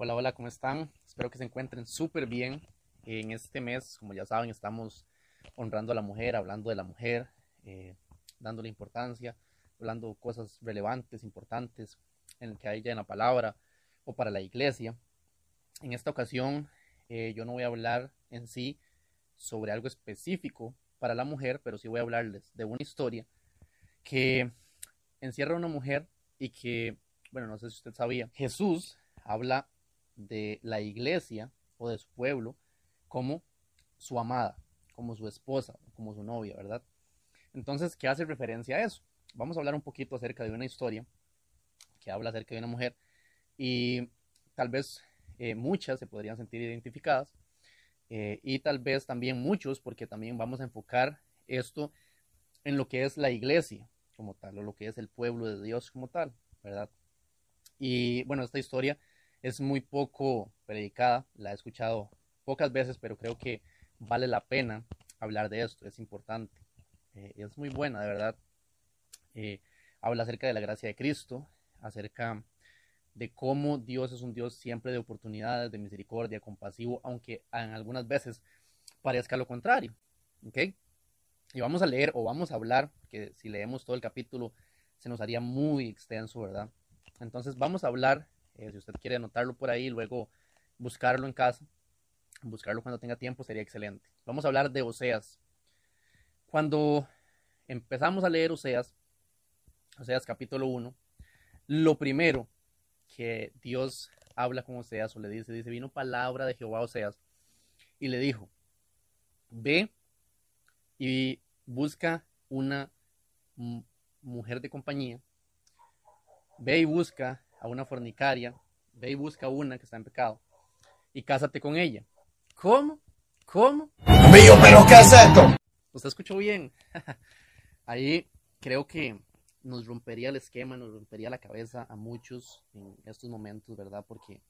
Hola, hola, ¿cómo están? Espero que se encuentren súper bien. En este mes, como ya saben, estamos honrando a la mujer, hablando de la mujer, eh, dándole importancia, hablando cosas relevantes, importantes en el que hay ya en la palabra o para la iglesia. En esta ocasión, eh, yo no voy a hablar en sí sobre algo específico para la mujer, pero sí voy a hablarles de una historia que encierra a una mujer y que, bueno, no sé si usted sabía, Jesús habla de la iglesia o de su pueblo como su amada, como su esposa, como su novia, ¿verdad? Entonces, ¿qué hace referencia a eso? Vamos a hablar un poquito acerca de una historia que habla acerca de una mujer y tal vez eh, muchas se podrían sentir identificadas eh, y tal vez también muchos porque también vamos a enfocar esto en lo que es la iglesia como tal o lo que es el pueblo de Dios como tal, ¿verdad? Y bueno, esta historia es muy poco predicada, la he escuchado pocas veces, pero creo que vale la pena hablar de esto, es importante. Eh, es muy buena, de verdad. Eh, habla acerca de la gracia de Cristo, acerca de cómo Dios es un Dios siempre de oportunidades, de misericordia, compasivo, aunque en algunas veces parezca lo contrario. ¿Ok? Y vamos a leer o vamos a hablar, que si leemos todo el capítulo se nos haría muy extenso, ¿verdad? Entonces vamos a hablar eh, si usted quiere anotarlo por ahí, luego buscarlo en casa, buscarlo cuando tenga tiempo sería excelente. Vamos a hablar de Oseas. Cuando empezamos a leer Oseas, Oseas capítulo 1, lo primero que Dios habla con Oseas o le dice, dice, vino palabra de Jehová a Oseas y le dijo, ve y busca una mujer de compañía, ve y busca a una fornicaria, ve y busca una que está en pecado y cásate con ella. ¿Cómo? ¿Cómo? Mío, pero ¿qué es esto? ¿Usted escuchó bien? Ahí creo que nos rompería el esquema, nos rompería la cabeza a muchos en estos momentos, ¿verdad? Porque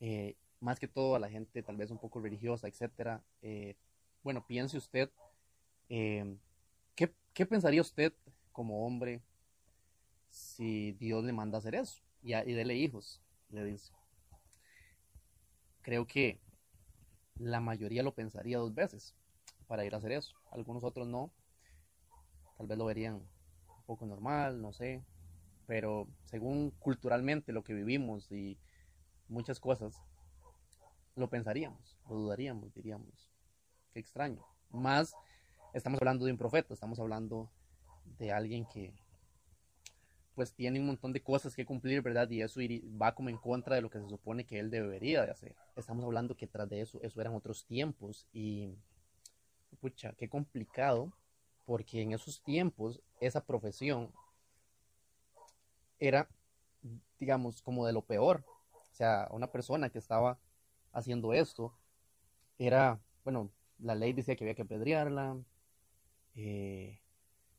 eh, más que todo a la gente tal vez un poco religiosa, etcétera. Eh, bueno, piense usted, eh, ¿qué, ¿qué pensaría usted como hombre si Dios le manda a hacer eso y, y dele hijos, le dice. Creo que la mayoría lo pensaría dos veces para ir a hacer eso. Algunos otros no. Tal vez lo verían un poco normal, no sé. Pero según culturalmente lo que vivimos y muchas cosas, lo pensaríamos, lo dudaríamos, diríamos. Qué extraño. Más estamos hablando de un profeta, estamos hablando de alguien que pues tiene un montón de cosas que cumplir, ¿verdad? Y eso va como en contra de lo que se supone que él debería de hacer. Estamos hablando que tras de eso, eso eran otros tiempos y, pucha, qué complicado, porque en esos tiempos esa profesión era, digamos, como de lo peor. O sea, una persona que estaba haciendo esto era, bueno, la ley decía que había que apedrearla, eh,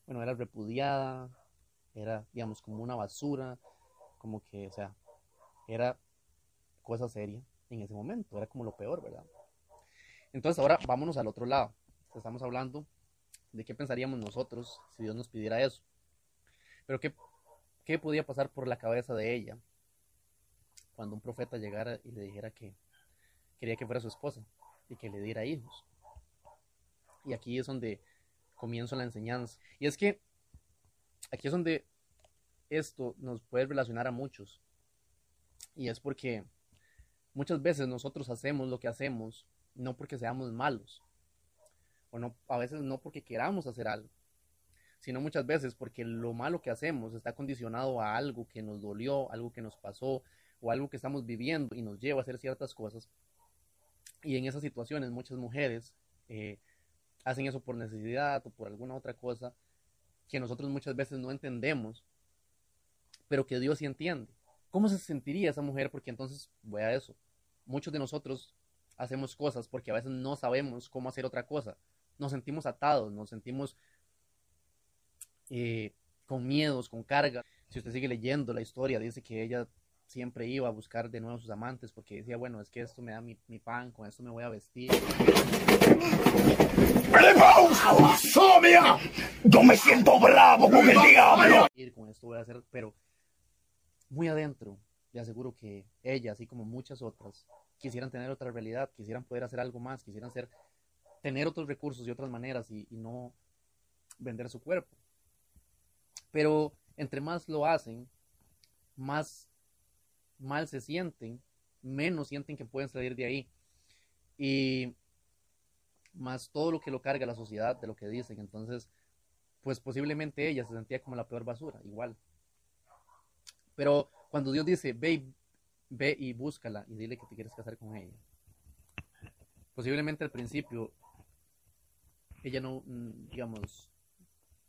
bueno, era repudiada, era, digamos, como una basura, como que, o sea, era cosa seria en ese momento, era como lo peor, ¿verdad? Entonces ahora vámonos al otro lado. Estamos hablando de qué pensaríamos nosotros si Dios nos pidiera eso. Pero qué, qué podía pasar por la cabeza de ella cuando un profeta llegara y le dijera que quería que fuera su esposa y que le diera hijos. Y aquí es donde comienzo la enseñanza. Y es que aquí es donde esto nos puede relacionar a muchos. Y es porque muchas veces nosotros hacemos lo que hacemos no porque seamos malos. O no, a veces no porque queramos hacer algo. Sino muchas veces porque lo malo que hacemos está condicionado a algo que nos dolió, algo que nos pasó o algo que estamos viviendo y nos lleva a hacer ciertas cosas. Y en esas situaciones muchas mujeres eh, hacen eso por necesidad o por alguna otra cosa que nosotros muchas veces no entendemos, pero que Dios sí entiende. ¿Cómo se sentiría esa mujer? Porque entonces voy a eso. Muchos de nosotros hacemos cosas porque a veces no sabemos cómo hacer otra cosa. Nos sentimos atados, nos sentimos eh, con miedos, con carga. Si usted sigue leyendo la historia, dice que ella siempre iba a buscar de nuevo sus amantes porque decía, bueno, es que esto me da mi, mi pan, con esto me voy a vestir. Yo me siento bravo con el diablo. Con esto voy a hacer, pero muy adentro te aseguro que ella, así como muchas otras, quisieran tener otra realidad, quisieran poder hacer algo más, quisieran ser, tener otros recursos y otras maneras y, y no vender su cuerpo. Pero entre más lo hacen, más mal se sienten, menos sienten que pueden salir de ahí. Y más todo lo que lo carga la sociedad de lo que dicen. Entonces, pues posiblemente ella se sentía como la peor basura, igual. Pero cuando Dios dice, ve, ve y búscala y dile que te quieres casar con ella. Posiblemente al principio ella no, mm, digamos,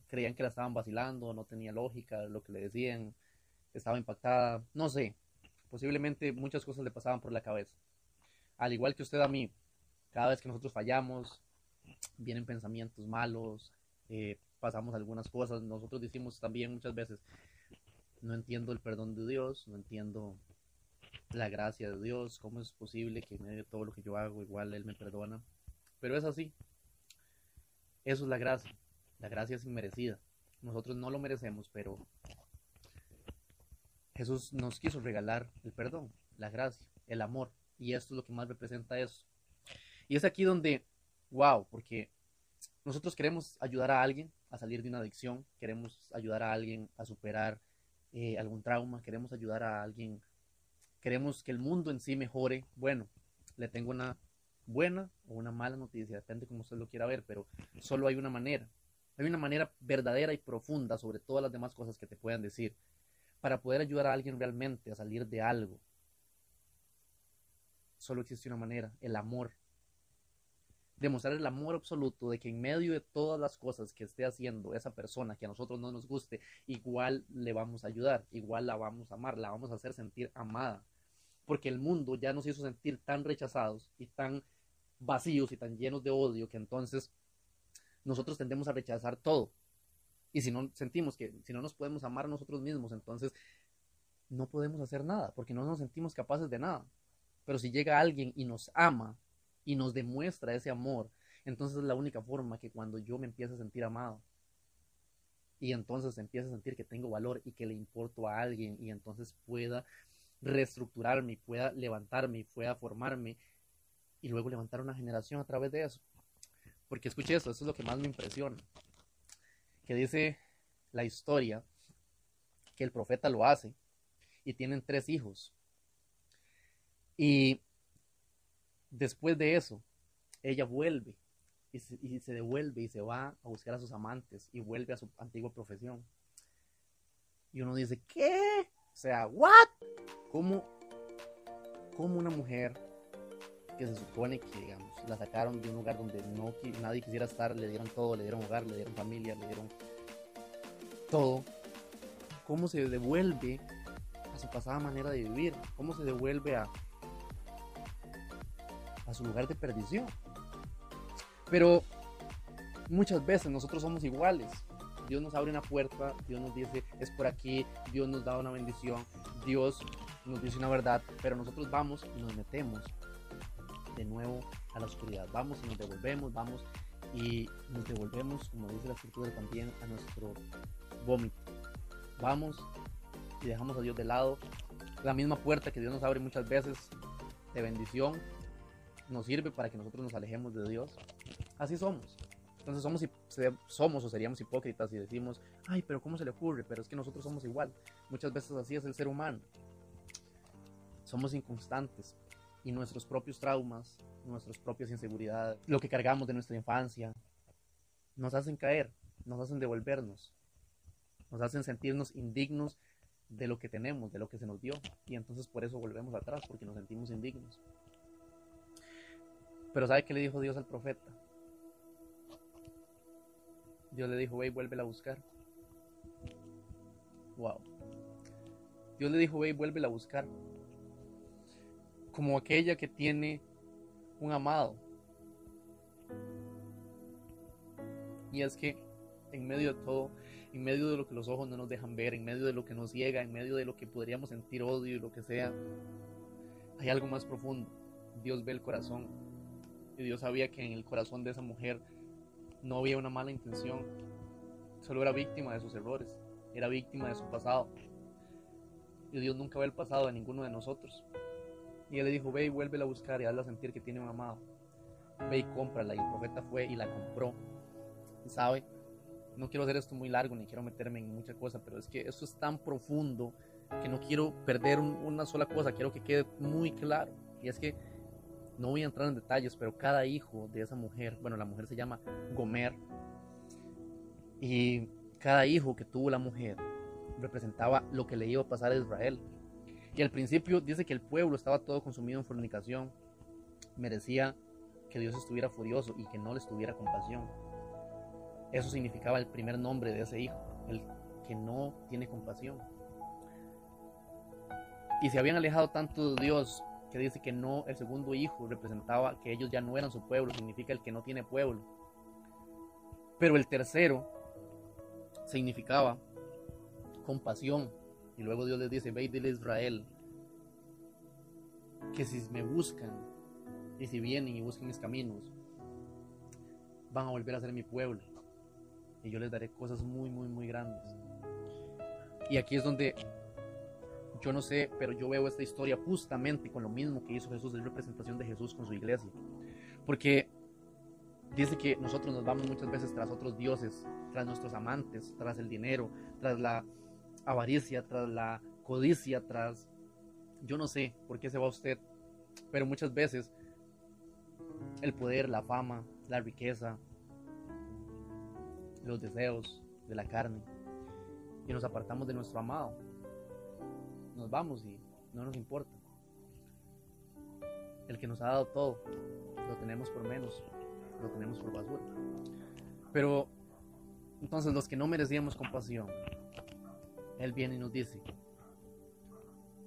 creían que la estaban vacilando, no tenía lógica lo que le decían, estaba impactada, no sé, posiblemente muchas cosas le pasaban por la cabeza. Al igual que usted a mí, cada vez que nosotros fallamos, vienen pensamientos malos, eh, pasamos algunas cosas, nosotros decimos también muchas veces, no entiendo el perdón de Dios, no entiendo la gracia de Dios, cómo es posible que en medio de todo lo que yo hago, igual Él me perdona. Pero es así. Eso es la gracia. La gracia es inmerecida. Nosotros no lo merecemos, pero Jesús nos quiso regalar el perdón, la gracia, el amor. Y esto es lo que más representa eso. Y es aquí donde, wow, porque nosotros queremos ayudar a alguien a salir de una adicción, queremos ayudar a alguien a superar eh, algún trauma, queremos ayudar a alguien, queremos que el mundo en sí mejore. Bueno, le tengo una buena o una mala noticia, depende como usted lo quiera ver, pero solo hay una manera. Hay una manera verdadera y profunda sobre todas las demás cosas que te puedan decir para poder ayudar a alguien realmente a salir de algo. Solo existe una manera, el amor. Demostrar el amor absoluto de que en medio de todas las cosas que esté haciendo esa persona que a nosotros no nos guste, igual le vamos a ayudar, igual la vamos a amar, la vamos a hacer sentir amada. Porque el mundo ya nos hizo sentir tan rechazados y tan vacíos y tan llenos de odio que entonces nosotros tendemos a rechazar todo. Y si no sentimos que, si no nos podemos amar nosotros mismos, entonces no podemos hacer nada, porque no nos sentimos capaces de nada. Pero si llega alguien y nos ama y nos demuestra ese amor, entonces es la única forma que cuando yo me empiezo a sentir amado, y entonces empiezo a sentir que tengo valor y que le importo a alguien, y entonces pueda reestructurarme, pueda levantarme, pueda formarme, y luego levantar una generación a través de eso. Porque escuche eso, eso es lo que más me impresiona. Que dice la historia que el profeta lo hace y tienen tres hijos. Y después de eso, ella vuelve y se, devuelve y se va a buscar a sus amantes y vuelve a su antigua profesión. Y uno dice, ¿qué? O sea, ¿what? ¿Cómo, cómo una mujer que se supone que, digamos, la sacaron de un lugar donde no, nadie quisiera estar, le dieron todo, le dieron hogar, le dieron familia, le dieron todo, cómo se devuelve a su pasada manera de vivir, cómo se devuelve a, a su lugar de perdición. Pero muchas veces nosotros somos iguales. Dios nos abre una puerta, Dios nos dice, es por aquí, Dios nos da una bendición, Dios nos dice una verdad, pero nosotros vamos y nos metemos de nuevo a la oscuridad. Vamos y nos devolvemos, vamos y nos devolvemos, como dice la escritura también, a nuestro vómito. Vamos y dejamos a Dios de lado. La misma puerta que Dios nos abre muchas veces de bendición nos sirve para que nosotros nos alejemos de Dios. Así somos. Entonces somos, somos o seríamos hipócritas y decimos, ay, pero ¿cómo se le ocurre? Pero es que nosotros somos igual. Muchas veces así es el ser humano. Somos inconstantes, y nuestros propios traumas, nuestras propias inseguridades, lo que cargamos de nuestra infancia, nos hacen caer, nos hacen devolvernos, nos hacen sentirnos indignos de lo que tenemos, de lo que se nos dio. Y entonces por eso volvemos atrás, porque nos sentimos indignos. Pero ¿sabe qué le dijo Dios al profeta? Dios le dijo, ve y vuélvela a buscar. Wow. Dios le dijo, ve y vuélvela a buscar como aquella que tiene un amado. Y es que en medio de todo, en medio de lo que los ojos no nos dejan ver, en medio de lo que nos ciega, en medio de lo que podríamos sentir odio y lo que sea, hay algo más profundo. Dios ve el corazón. Y Dios sabía que en el corazón de esa mujer no había una mala intención. Solo era víctima de sus errores. Era víctima de su pasado. y Dios nunca ve el pasado de ninguno de nosotros. Y él le dijo, ve y vuélvela a buscar y hazla sentir que tiene un amado. Ve y cómprala. Y el profeta fue y la compró. Sabe, no quiero hacer esto muy largo ni quiero meterme en mucha cosa, pero es que esto es tan profundo que no quiero perder una sola cosa, quiero que quede muy claro. Y es que no voy a entrar en detalles, pero cada hijo de esa mujer, bueno, la mujer se llama Gomer, y cada hijo que tuvo la mujer representaba lo que le iba a pasar a Israel. Y al principio dice que el pueblo estaba todo consumido en fornicación, merecía que Dios estuviera furioso y que no le estuviera compasión. Eso significaba el primer nombre de ese hijo, el que no tiene compasión. Y se habían alejado tanto de Dios que dice que no, el segundo hijo representaba que ellos ya no eran su pueblo, significa el que no tiene pueblo. Pero el tercero significaba compasión. Y luego Dios les dice, ve y dile a Israel que si me buscan y si vienen y buscan mis caminos, van a volver a ser mi pueblo. Y yo les daré cosas muy, muy, muy grandes. Y aquí es donde yo no sé, pero yo veo esta historia justamente con lo mismo que hizo Jesús, es representación de Jesús con su iglesia. Porque dice que nosotros nos vamos muchas veces tras otros dioses, tras nuestros amantes, tras el dinero, tras la avaricia, tras la codicia, tras... Yo no sé por qué se va usted, pero muchas veces el poder, la fama, la riqueza, los deseos de la carne, y nos apartamos de nuestro amado nos vamos y no nos importa. El que nos ha dado todo, lo tenemos por menos, lo tenemos por basura. Pero entonces los que no merecíamos compasión, Él viene y nos dice,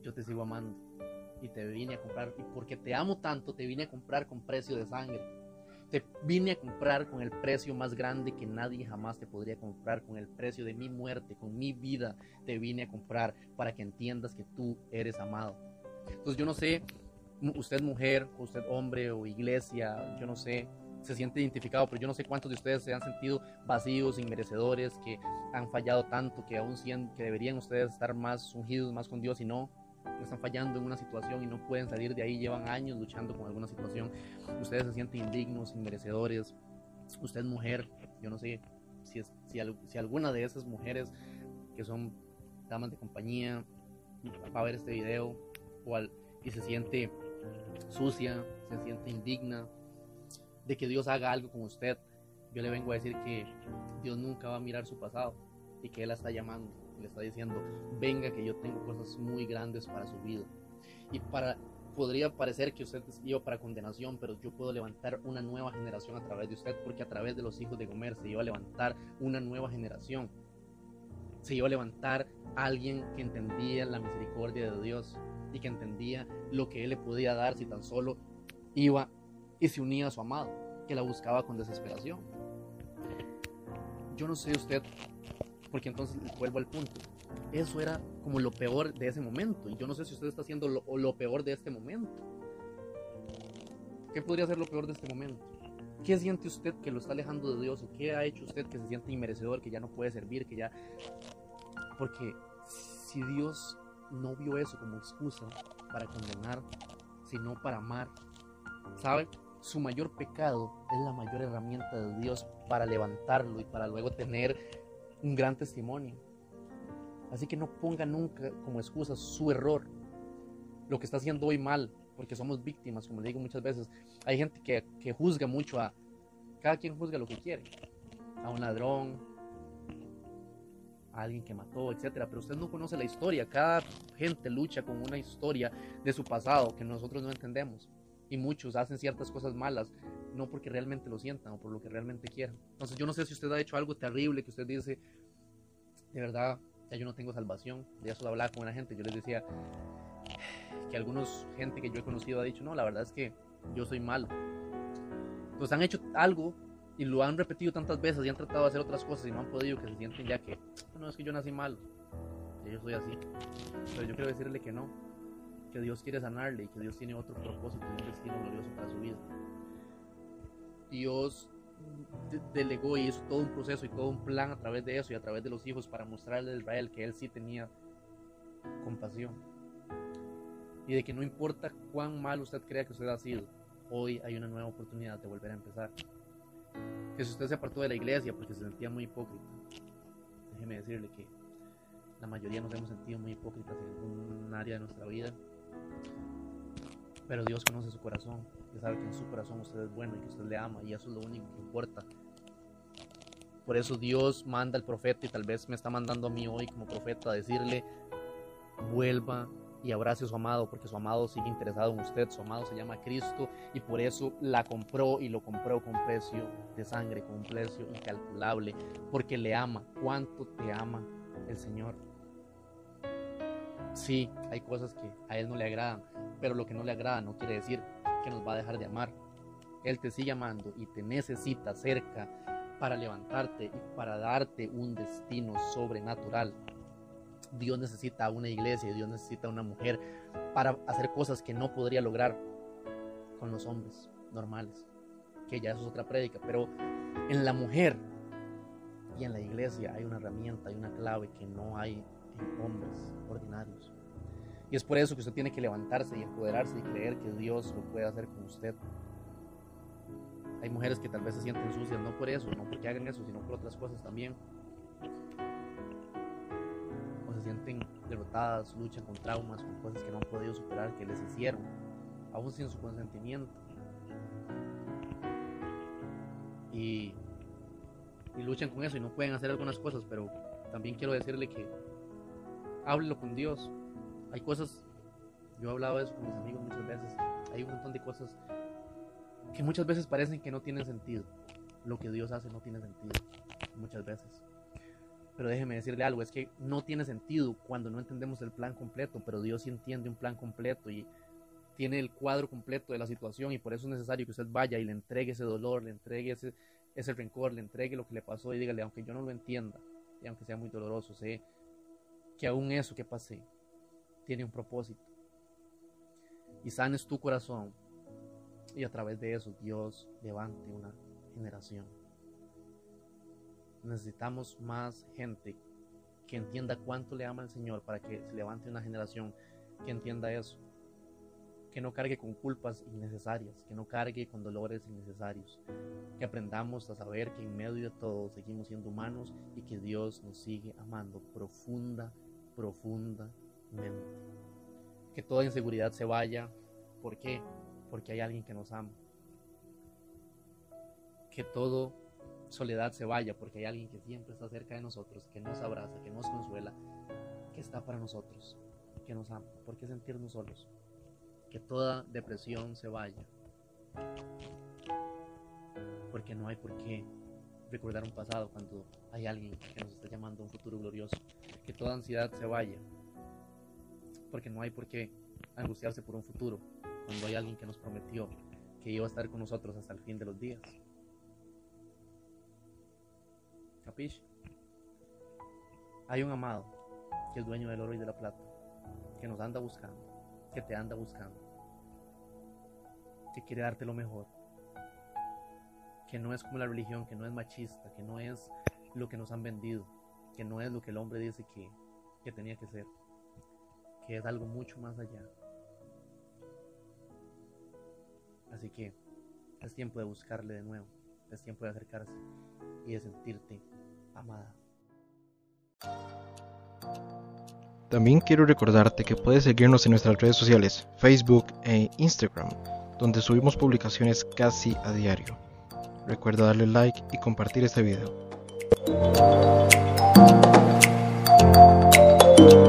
yo te sigo amando y te vine a comprar, y porque te amo tanto, te vine a comprar con precio de sangre te vine a comprar con el precio más grande que nadie jamás te podría comprar, con el precio de mi muerte, con mi vida, te vine a comprar para que entiendas que tú eres amado. Entonces yo no sé, usted mujer, usted hombre o iglesia, yo no sé, se siente identificado, pero yo no sé cuántos de ustedes se han sentido vacíos, inmerecedores, que han fallado tanto, que aún que deberían ustedes estar más ungidos, más con Dios y no, están fallando en una situación y no pueden salir de ahí, llevan años luchando con alguna situación, ustedes se sienten indignos, inmerecedores, usted es mujer, yo no sé si, es, si, alguna de esas mujeres que son damas de compañía va a ver este video o y se siente sucia, se siente indigna de que Dios haga algo con usted, yo le vengo a decir que Dios nunca va a mirar su pasado y que Él la está llamando le está diciendo, venga que yo tengo cosas muy grandes para su vida. Y para, podría parecer que usted iba para condenación, pero yo puedo levantar una nueva generación a través de usted, porque a través de los hijos de Gomer se iba a levantar una nueva generación. Se iba a levantar alguien que entendía la misericordia de Dios y que entendía lo que Él le podía dar si tan solo iba y se unía a su amado, que la buscaba con desesperación. Yo no sé usted porque entonces vuelvo al punto. Eso era como lo peor de ese momento. Y yo no sé si usted está haciendo lo, lo peor de este momento. ¿Qué podría ser lo peor de este momento? ¿Qué siente usted que lo está alejando de Dios? ¿O qué ha hecho usted que se siente inmerecedor, que ya no puede servir, que ya... Porque si Dios no vio eso como excusa para condenar, sino para amar, ¿sabe? Su mayor pecado es la mayor herramienta de Dios para levantarlo y para luego tener un gran testimonio. Así que no ponga nunca como excusa su error, lo que está haciendo hoy mal, porque somos víctimas, como le digo muchas veces. Hay gente que, juzga mucho a, cada quien juzga lo que quiere, a un ladrón, a alguien que mató, etcétera. Pero usted no conoce la historia. Cada gente lucha con una historia de su pasado que nosotros no entendemos. Y muchos hacen ciertas cosas malas no porque realmente lo sientan o por lo que realmente quieran. Entonces yo no sé si usted ha hecho algo terrible que usted dice, de verdad, yo no tengo salvación. Ya solo hablaba con una gente, yo les decía que algunos gente que yo he conocido ha dicho, no, la verdad es que yo soy malo. Entonces han hecho algo y lo han repetido tantas veces y han tratado de hacer otras cosas y no han podido, que se sienten ya que, no, es que yo nací malo, yo soy así. Pero yo quiero decirle que no, que Dios quiere sanarle y que Dios tiene otro propósito un destino glorioso para su vida. Dios delegó y hizo todo un proceso y todo un plan a través de eso y a través de los hijos para mostrarle a Israel que él sí tenía compasión. Y de que no importa cuán mal usted crea que usted ha sido, hoy hay una nueva oportunidad de volver a empezar. Que si usted se apartó de la iglesia porque se sentía muy hipócrita, déjeme decirle que la mayoría nos hemos sentido muy hipócritas en un área de nuestra vida. Pero Dios conoce su corazón, y sabe que en su corazón usted es bueno y que usted le ama, y eso es lo único que importa. Por eso Dios manda al profeta y tal vez me está mandando a mí hoy como profeta a decirle, vuelva y abrace a su amado, porque su amado sigue interesado en usted, su amado se llama Cristo y por eso la compró y lo compró con precio de sangre, con un precio incalculable, porque le ama. ¿Cuánto te ama el Señor? Sí, hay cosas que a Él no le agradan, pero lo que no le agrada no quiere decir que nos va a dejar de amar. Él te sigue amando y te necesita cerca para levantarte y para darte un destino sobrenatural. Dios necesita una iglesia, Dios necesita una mujer para hacer cosas que no podría lograr con los hombres normales, que ya eso es otra prédica, pero en la mujer y en la iglesia hay una herramienta, hay una clave que no hay hombres ordinarios. Y es por eso que usted tiene que levantarse y empoderarse y creer que Dios lo puede hacer con usted. Hay mujeres que tal vez se sienten sucias, no por eso, no porque hagan eso, sino por otras cosas también. O se sienten derrotadas, luchan con traumas, con cosas que no han podido superar, que les hicieron, aún sin su consentimiento. Y, y luchan con eso y no pueden hacer algunas cosas, pero también quiero decirle que háblelo con Dios. Hay cosas, yo he hablado de eso con mis amigos muchas veces, hay un montón de cosas que muchas veces parecen que no tienen sentido. Lo que Dios hace no tiene sentido, muchas veces. Pero déjeme decirle algo, es que no tiene sentido cuando no entendemos el plan completo, pero Dios sí entiende un plan completo y tiene el cuadro completo de la situación y por eso es necesario que usted vaya y le entregue ese dolor, le entregue ese, ese rencor, le entregue lo que le pasó y dígale, aunque yo no lo entienda y aunque sea muy doloroso, sé que aún eso que pasé tiene un propósito. Y sanes tu corazón y a través de eso Dios levante una generación. Necesitamos más gente que entienda cuánto le ama el Señor para que se levante una generación que entienda eso. Que no cargue con culpas innecesarias, que no cargue con dolores innecesarios. Que aprendamos a saber que en medio de todo seguimos siendo humanos y que Dios nos sigue amando profunda, profundamente. Que toda inseguridad se vaya. ¿Por qué? Porque hay alguien que nos ama. Que todo soledad se vaya porque hay alguien que siempre está cerca de nosotros, que nos abraza, que nos consuela, que está para nosotros, que nos ama. ¿Por qué sentirnos solos? Que toda depresión se vaya. Porque no hay por qué recordar un pasado cuando hay alguien que nos está llamando a un futuro glorioso. Que toda ansiedad se vaya. Porque no hay por qué angustiarse por un futuro cuando hay alguien que nos prometió que iba a estar con nosotros hasta el fin de los días. ¿Capish? Hay un amado que es dueño del oro y de la plata, que nos anda buscando, que te anda buscando, que quiere darte lo mejor, que no es como la religión, que no es machista, que no es lo que nos han vendido, que no es lo que el hombre dice que, que tenía que ser, que es algo mucho más allá. Así que es tiempo de buscarle de nuevo, es tiempo de acercarse y de sentirte amada. También quiero recordarte que puedes seguirnos en nuestras redes sociales, Facebook e Instagram, donde subimos publicaciones casi a diario. Recuerda darle like y compartir este video. thank you.